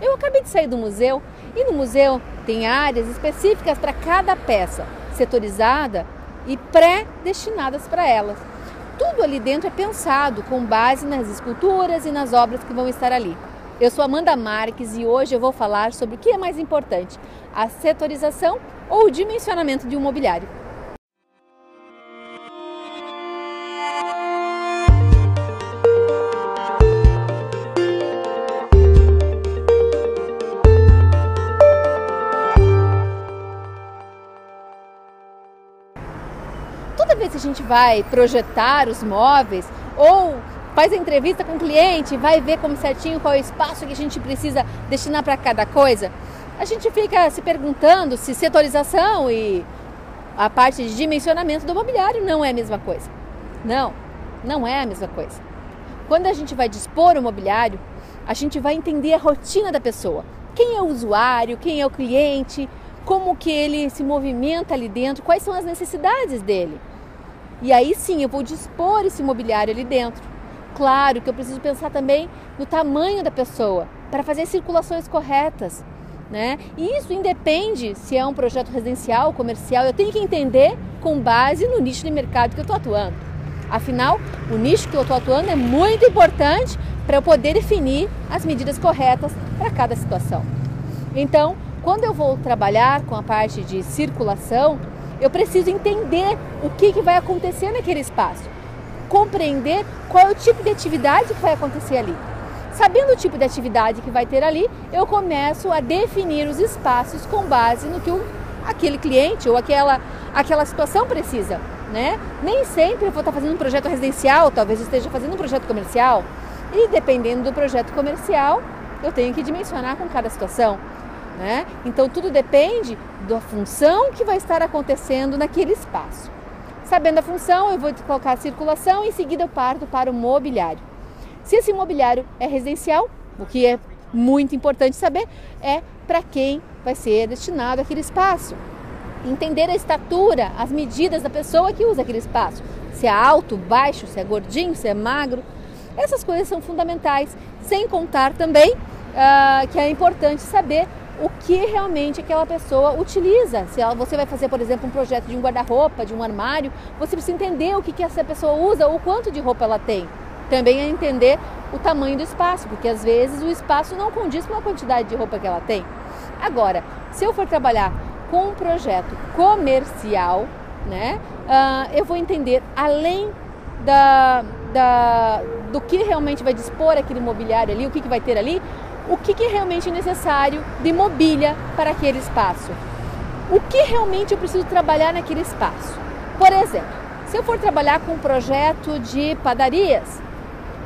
Eu acabei de sair do museu e no museu tem áreas específicas para cada peça, setorizada e pré-destinadas para elas. Tudo ali dentro é pensado com base nas esculturas e nas obras que vão estar ali. Eu sou Amanda Marques e hoje eu vou falar sobre o que é mais importante, a setorização ou o dimensionamento de um mobiliário. Toda vez que a gente vai projetar os móveis ou faz a entrevista com o cliente, vai ver como certinho qual é o espaço que a gente precisa destinar para cada coisa, a gente fica se perguntando se setorização e a parte de dimensionamento do mobiliário não é a mesma coisa. Não, não é a mesma coisa. Quando a gente vai dispor o mobiliário, a gente vai entender a rotina da pessoa. Quem é o usuário, quem é o cliente, como que ele se movimenta ali dentro, quais são as necessidades dele. E aí sim eu vou dispor esse mobiliário ali dentro. Claro que eu preciso pensar também no tamanho da pessoa para fazer circulações corretas. Né? E isso independe se é um projeto residencial, comercial, eu tenho que entender com base no nicho de mercado que eu estou atuando. Afinal, o nicho que eu estou atuando é muito importante para eu poder definir as medidas corretas para cada situação. Então, quando eu vou trabalhar com a parte de circulação, eu preciso entender o que, que vai acontecer naquele espaço, compreender qual é o tipo de atividade que vai acontecer ali. Sabendo o tipo de atividade que vai ter ali, eu começo a definir os espaços com base no que o, aquele cliente ou aquela, aquela situação precisa. Né? Nem sempre eu vou estar fazendo um projeto residencial, talvez esteja fazendo um projeto comercial. E dependendo do projeto comercial, eu tenho que dimensionar com cada situação. Né? Então tudo depende da função que vai estar acontecendo naquele espaço. Sabendo a função, eu vou colocar a circulação e em seguida eu parto para o mobiliário. Se esse mobiliário é residencial, o que é muito importante saber é para quem vai ser destinado aquele espaço. Entender a estatura, as medidas da pessoa que usa aquele espaço. Se é alto, baixo, se é gordinho, se é magro. Essas coisas são fundamentais, sem contar também uh, que é importante saber o que realmente aquela pessoa utiliza. Se ela, você vai fazer, por exemplo, um projeto de um guarda-roupa, de um armário, você precisa entender o que, que essa pessoa usa, o quanto de roupa ela tem. Também é entender o tamanho do espaço, porque às vezes o espaço não condiz com a quantidade de roupa que ela tem. Agora, se eu for trabalhar com um projeto comercial, né, uh, eu vou entender além da, da, do que realmente vai dispor aquele mobiliário ali, o que, que vai ter ali, o que, que é realmente necessário de mobília para aquele espaço. O que realmente eu preciso trabalhar naquele espaço. Por exemplo, se eu for trabalhar com um projeto de padarias,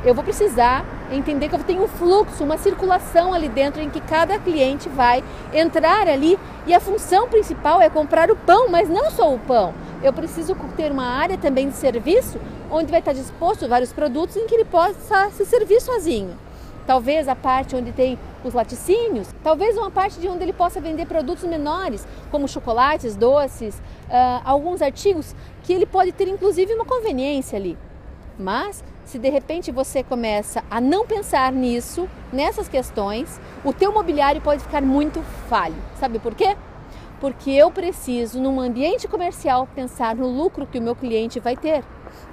eu vou precisar entender que eu tenho um fluxo, uma circulação ali dentro em que cada cliente vai entrar ali e a função principal é comprar o pão, mas não só o pão. Eu preciso ter uma área também de serviço onde vai estar disposto vários produtos em que ele possa se servir sozinho talvez a parte onde tem os laticínios, talvez uma parte de onde ele possa vender produtos menores, como chocolates, doces, uh, alguns artigos que ele pode ter inclusive uma conveniência ali. Mas se de repente você começa a não pensar nisso, nessas questões, o teu mobiliário pode ficar muito falho. Sabe por quê? Porque eu preciso, num ambiente comercial, pensar no lucro que o meu cliente vai ter.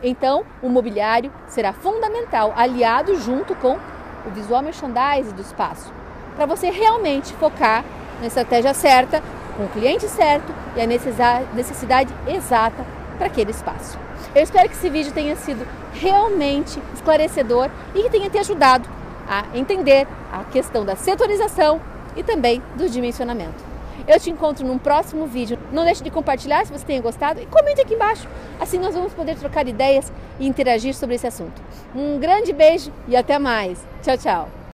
Então, o mobiliário será fundamental, aliado junto com o visual merchandising do espaço, para você realmente focar na estratégia certa, com o cliente certo e a necessidade exata para aquele espaço. Eu espero que esse vídeo tenha sido realmente esclarecedor e que tenha te ajudado a entender a questão da setorização e também do dimensionamento. Eu te encontro num próximo vídeo. Não deixe de compartilhar se você tenha gostado e comente aqui embaixo. Assim nós vamos poder trocar ideias e interagir sobre esse assunto. Um grande beijo e até mais. Tchau, tchau.